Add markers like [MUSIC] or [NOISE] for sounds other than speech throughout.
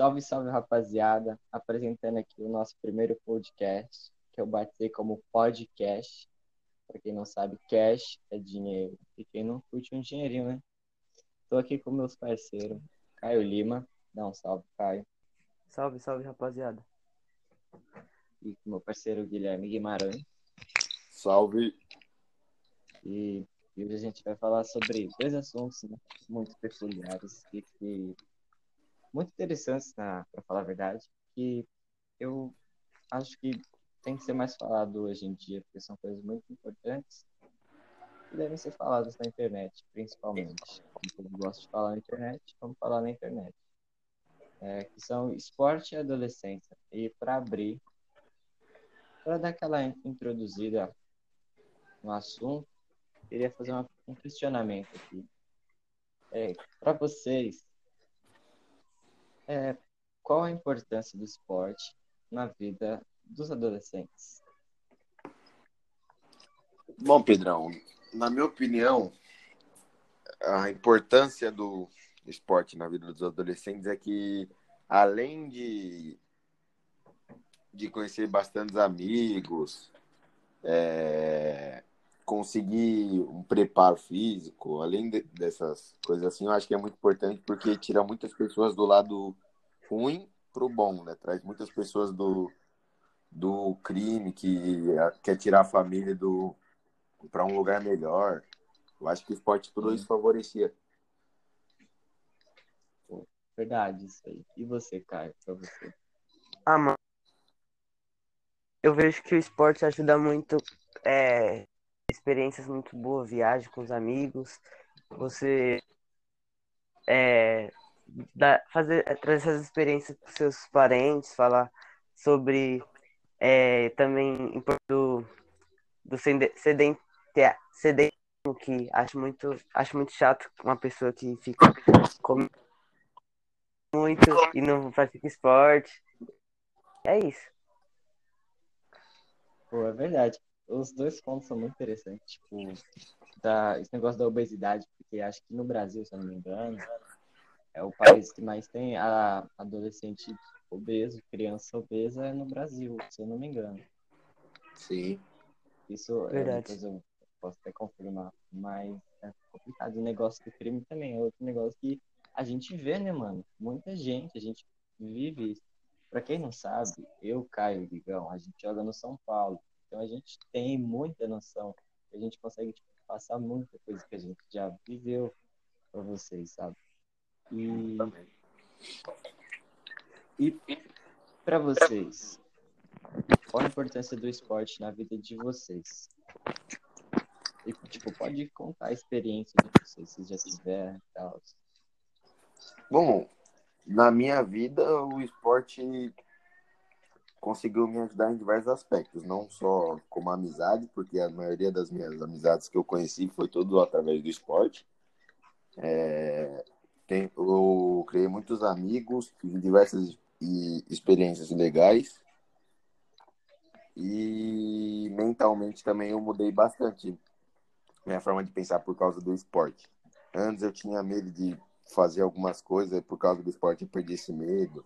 Salve, salve, rapaziada. Apresentando aqui o nosso primeiro podcast, que eu batizei como podcast. Para quem não sabe, cash é dinheiro. E quem não curte um dinheirinho, né? Tô aqui com meus parceiros, Caio Lima. Dá um salve, Caio. Salve, salve, rapaziada. E com meu parceiro Guilherme Guimarães. Salve. E, e hoje a gente vai falar sobre dois assuntos né, muito peculiares e que muito interessantes, para falar a verdade, que eu acho que tem que ser mais falado hoje em dia, porque são coisas muito importantes que devem ser faladas na internet, principalmente. Como eu gosto de falar na internet, vamos falar na internet. É, que são esporte e adolescência. E para abrir, para dar aquela introduzida no assunto, queria fazer uma, um questionamento aqui. É, para vocês, é, qual a importância do esporte na vida dos adolescentes? Bom, Pedrão, na minha opinião, a importância do esporte na vida dos adolescentes é que, além de, de conhecer bastantes amigos, é, conseguir um preparo físico, além de, dessas coisas assim, eu acho que é muito importante porque tira muitas pessoas do lado ruim pro bom, né? Traz muitas pessoas do, do crime que quer tirar a família do para um lugar melhor. Eu acho que o esporte tudo isso favorecia. Verdade, isso aí. E você, Caio, pra você? Ah, mano. Eu vejo que o esporte ajuda muito é, experiências muito boas, viagem com os amigos, você é, dá, fazer, é, trazer essas experiências para seus parentes, falar sobre é, também do, do sedentismo, que acho muito, acho muito chato uma pessoa que fica comendo muito e não pratica esporte. É isso. Pô, é verdade os dois pontos são muito interessantes. Tipo, da, esse negócio da obesidade, porque acho que no Brasil, se eu não me engano, é o país que mais tem a adolescente obeso, criança obesa é no Brasil, se eu não me engano. Sim. Isso é Verdade. é eu posso até confirmar, mas é complicado. O negócio do crime também é outro negócio que a gente vê, né, mano? Muita gente, a gente vive isso. Pra quem não sabe, eu, Caio Ligão, a gente joga no São Paulo. Então a gente tem muita noção, a gente consegue tipo, passar muita coisa que a gente já viveu para vocês, sabe? E, e para vocês, qual a importância do esporte na vida de vocês? E, tipo, pode contar a experiência de vocês, se já tiver e tal. Bom, na minha vida, o esporte conseguiu me ajudar em diversos aspectos, não só como amizade, porque a maioria das minhas amizades que eu conheci foi tudo através do esporte. É, tem, eu criei muitos amigos, tive diversas e, experiências legais e mentalmente também eu mudei bastante minha forma de pensar por causa do esporte. Antes eu tinha medo de fazer algumas coisas por causa do esporte eu perdi esse medo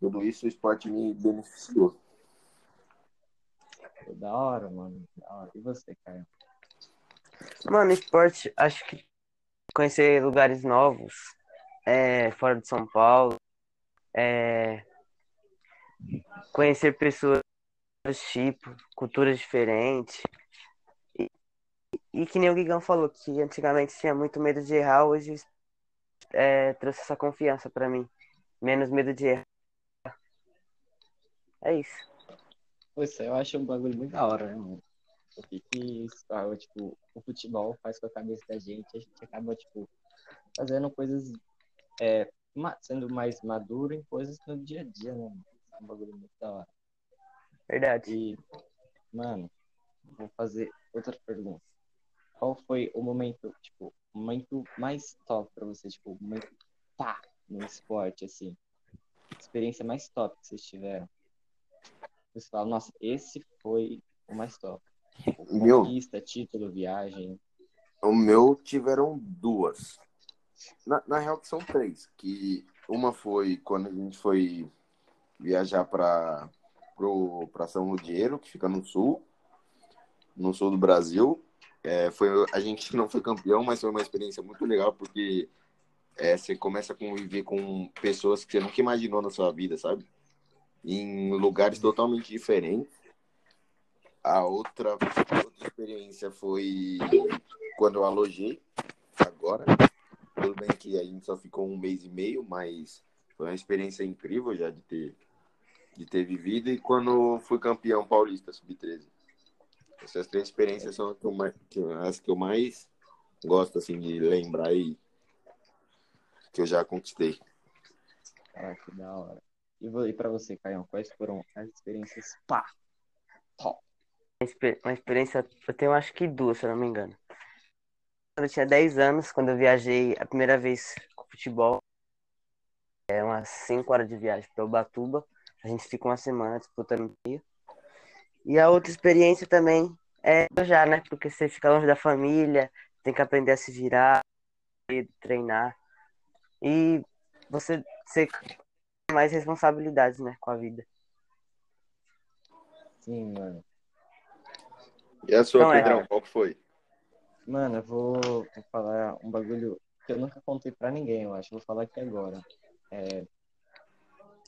tudo isso o esporte me beneficiou. Da hora, mano. Da hora. E você, Caio? Mano, esporte, acho que conhecer lugares novos, é, fora de São Paulo, é, conhecer pessoas do tipo, culturas diferentes. E, e que nem o Guigão falou, que antigamente tinha muito medo de errar, hoje é, trouxe essa confiança para mim. Menos medo de errar. É isso. Pois eu acho um bagulho muito da hora, né, mano? O que que ah, tipo, o futebol faz com a cabeça da gente, a gente acaba, tipo, fazendo coisas, é, sendo mais maduro em coisas no dia a dia, né? É um bagulho muito da hora. Verdade. E, mano, vou fazer outra pergunta. Qual foi o momento, tipo, o momento mais top pra você, tipo, o momento pá, no esporte, assim? Experiência mais top que vocês tiveram? Você fala, nossa, esse foi o mais top. Meu, Conquista, título, viagem. O meu tiveram duas. Na, na real, que são três. Que uma foi quando a gente foi viajar para São Ludieiro, que fica no sul, no sul do Brasil. É, foi, a gente [LAUGHS] não foi campeão, mas foi uma experiência muito legal, porque é, você começa a conviver com pessoas que você nunca imaginou na sua vida, sabe? Em lugares totalmente diferentes. A outra, outra experiência foi quando eu alojei, agora. Tudo bem que a gente só ficou um mês e meio, mas foi uma experiência incrível já de ter, de ter vivido. E quando fui campeão paulista sub-13. Essas três experiências são as que, eu mais, as que eu mais gosto assim, de lembrar e que eu já conquistei. Ah, que da hora. E, e para você, Caião, quais foram as experiências pá, top? Uma experiência, eu tenho acho que duas, se eu não me engano. Quando eu tinha 10 anos, quando eu viajei a primeira vez com futebol, é umas 5 horas de viagem para Ubatuba. A gente fica uma semana disputando dia. E a outra experiência também é já, né? Porque você fica longe da família, tem que aprender a se virar, treinar. E você, você mais responsabilidades, né, com a vida. Sim, mano. E a sua, então, Pedrão, é... qual que foi? Mano, eu vou, vou, falar um bagulho que eu nunca contei pra ninguém, eu acho. Vou falar aqui agora. É...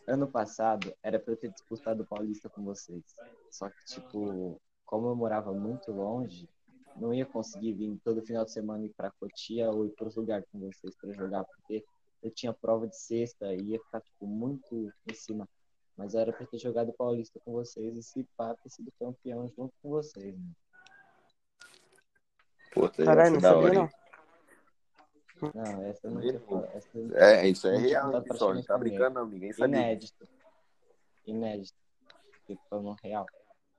Ano passado era pra eu ter disputado o Paulista com vocês. Só que, tipo, como eu morava muito longe, não ia conseguir vir todo final de semana ir pra Cotia ou ir pros lugares com vocês pra jogar, porque eu tinha prova de sexta e ia ficar, tipo, muito em cima. Mas era pra ter jogado Paulista com vocês e se pá, ter sido campeão junto com vocês, né? Puta, Caralho, não da hora, não. Não, essa eu não. Essa é, isso é real, pessoal. Não tá brincando, não. Ninguém sabe. Inédito. Inédito. Ficou no real.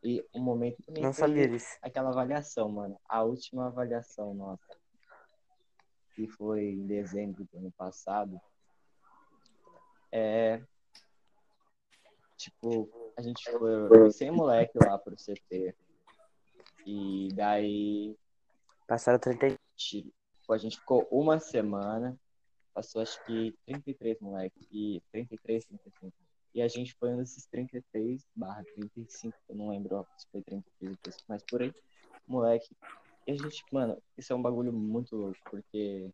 E um momento também não sabia disso. aquela avaliação, mano. A última avaliação nossa que foi em dezembro do ano passado, é. Tipo, a gente foi sem moleque lá pro CT. E daí. Passaram 30. Tipo, a gente ficou uma semana. Passou acho que 33 moleques. E 33, 35. E a gente foi um desses 33 barra 35, eu não lembro se foi 33 mas por aí. Moleque, a gente, mano, isso é um bagulho muito louco, porque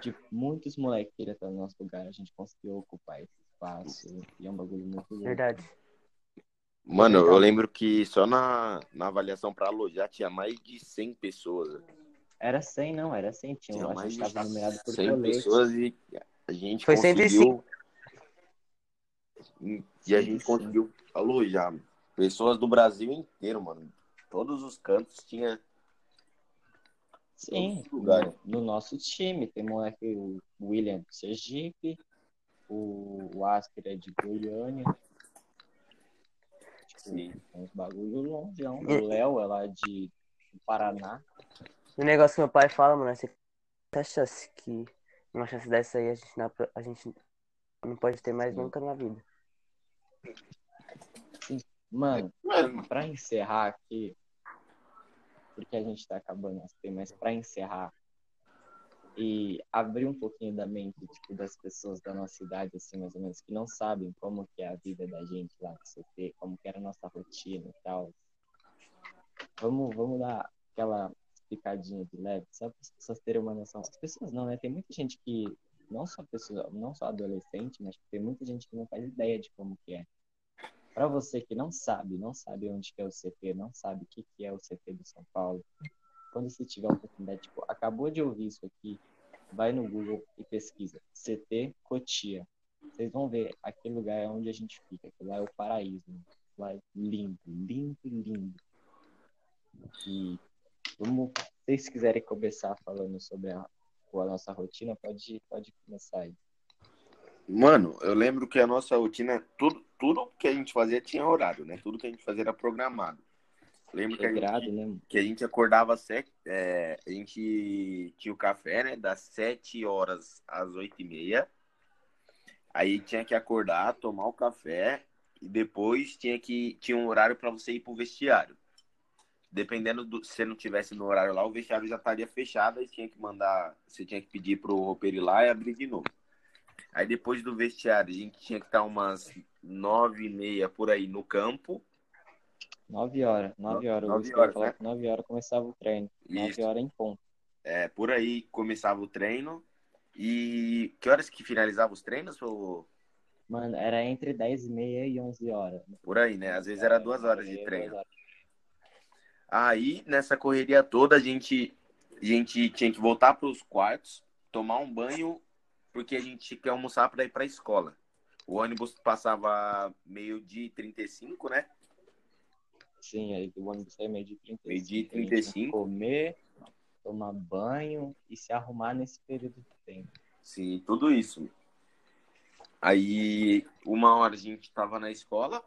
de muitos moleques queriam estar no nosso lugar, a gente conseguiu ocupar esse espaço, e é um bagulho muito louco. Verdade. Mano, eu lembro que só na, na avaliação para alojar tinha mais de 100 pessoas. Era 100, não, era 100. Tinha, tinha mais de estava numerado por 100 colete. pessoas e a gente Foi conseguiu... 105. E a gente conseguiu alojar pessoas do Brasil inteiro, mano todos os cantos tinha. Sim, no, no, nosso time tem moleque, o William de Sergipe, o, o Asker é de Goiânia. Tipo, Sim. Tem uns bagulho longe. O Léo é lá de do Paraná. O negócio que meu pai fala, mano, é que a chance que uma chance dessa aí a gente, não, a gente não pode ter mais Sim. nunca na vida. Mano, Mano, pra encerrar aqui, porque a gente está acabando as temas para encerrar e abrir um pouquinho da mente tipo, das pessoas da nossa idade, assim, mais ou menos, que não sabem como que é a vida da gente lá no CT, como que era a nossa rotina e tal. Vamos, vamos dar aquela explicadinha de leve, só para as pessoas terem uma noção. As pessoas não, né? Tem muita gente que, não só pessoa, não só adolescente, mas tem muita gente que não faz ideia de como que é. Para você que não sabe, não sabe onde é o CT, não sabe o que, que é o CT de São Paulo, quando você tiver a oportunidade, tipo, acabou de ouvir isso aqui, vai no Google e pesquisa CT Cotia. Vocês vão ver, aquele lugar é onde a gente fica, aquele lá é o paraíso. Lá é lindo, lindo, lindo. E vamos, se vocês quiserem começar falando sobre a, a nossa rotina, pode, pode começar aí. Mano, eu lembro que a nossa rotina, tudo, tudo que a gente fazia tinha horário, né? Tudo que a gente fazia era programado. Lembro que a, gente, né? que a gente acordava sete, é, a gente tinha o café, né? Das sete horas às oito e meia. Aí tinha que acordar, tomar o café e depois tinha que tinha um horário para você ir pro vestiário. dependendo do se você não tivesse no horário lá, o vestiário já estaria fechado e tinha que mandar, você tinha que pedir pro roupeiro ir lá e abrir de novo. Aí depois do vestiário, a gente tinha que estar umas nove e meia por aí no campo. Nove horas, nove horas. Nove Nove horas, horas, né? nove horas começava o treino. Nove Isso. horas em ponto. É, por aí começava o treino. E que horas que finalizava os treinos? Ou Mano, era entre 10 e meia e 11 horas. por aí, né? Às vezes era duas horas de treino. horas. Aí, nessa correria toda, a gente, a gente tinha que voltar para os quartos, tomar um banho, porque a gente quer almoçar para ir para a escola. O ônibus passava meio-dia e 35, né? Sim, aí o ônibus saía meio de 35. Meio-dia e A gente tinha que 35. Comer, tomar banho e se arrumar nesse período de tempo. Sim, tudo isso. Aí, uma hora a gente tava na escola.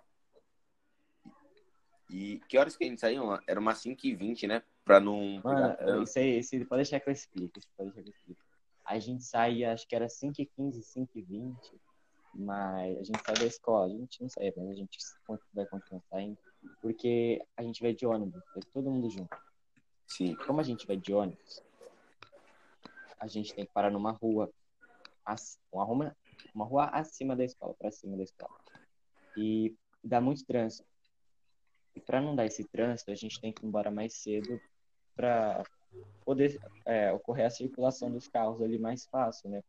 E que horas que a gente saiu? Era umas 5h20, né? Pra não Mano, trânsito. isso aí, isso, pode deixar que eu explique. Pode deixar que eu explique. A gente saía, acho que era 5h15, 5h20, mas a gente sai da escola. A gente não saía, mas a gente vai continuar saindo, porque a gente vai de ônibus, vai todo mundo junto. Sim, Como a gente vai de ônibus, a gente tem que parar numa rua, uma rua, uma rua acima da escola, para cima da escola. E dá muito trânsito. E para não dar esse trânsito, a gente tem que ir embora mais cedo para poder é, ocorrer a circulação dos carros ali mais fácil, né?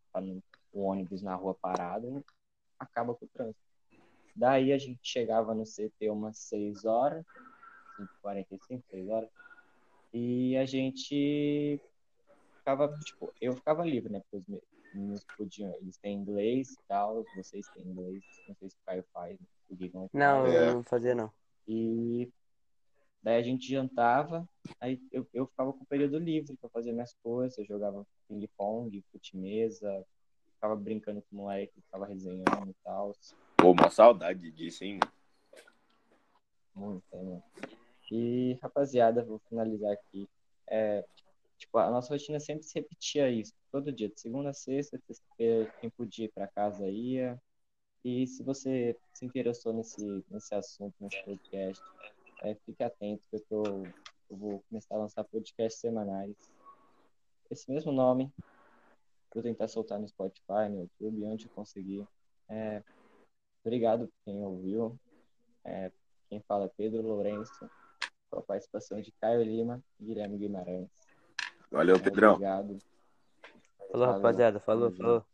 O ônibus na rua parado acaba com o trânsito. Daí a gente chegava no CT umas 6 horas, 5h45, 6 horas, e a gente ficava, tipo, eu ficava livre, né? Porque os me- meninos podiam, eles têm inglês e tal, vocês têm inglês, não sei se o Caio faz, o Gui não Não, eu não fazia não. E daí a gente jantava, aí eu, eu ficava com o período livre para fazer minhas coisas, eu jogava ping-pong, fute-mesa, ficava brincando com o moleque, ficava resenhando e tal. pô, uma saudade disso, hein? Muito, né? E, rapaziada, vou finalizar aqui. É, tipo, a nossa rotina sempre se repetia isso, todo dia, de segunda a sexta, sexta-feira, quem podia ir para casa ia. E se você se interessou nesse, nesse assunto, nesse podcast, é, fique atento, que eu, tô, eu vou começar a lançar podcasts semanais. Esse mesmo nome, vou tentar soltar no Spotify, no YouTube, onde eu conseguir. É, obrigado por quem ouviu. É, quem fala é Pedro Lourenço, com a participação de Caio Lima e Guilherme Guimarães. Valeu, Pedrão. Obrigado. Falou, rapaziada. Falou, falou.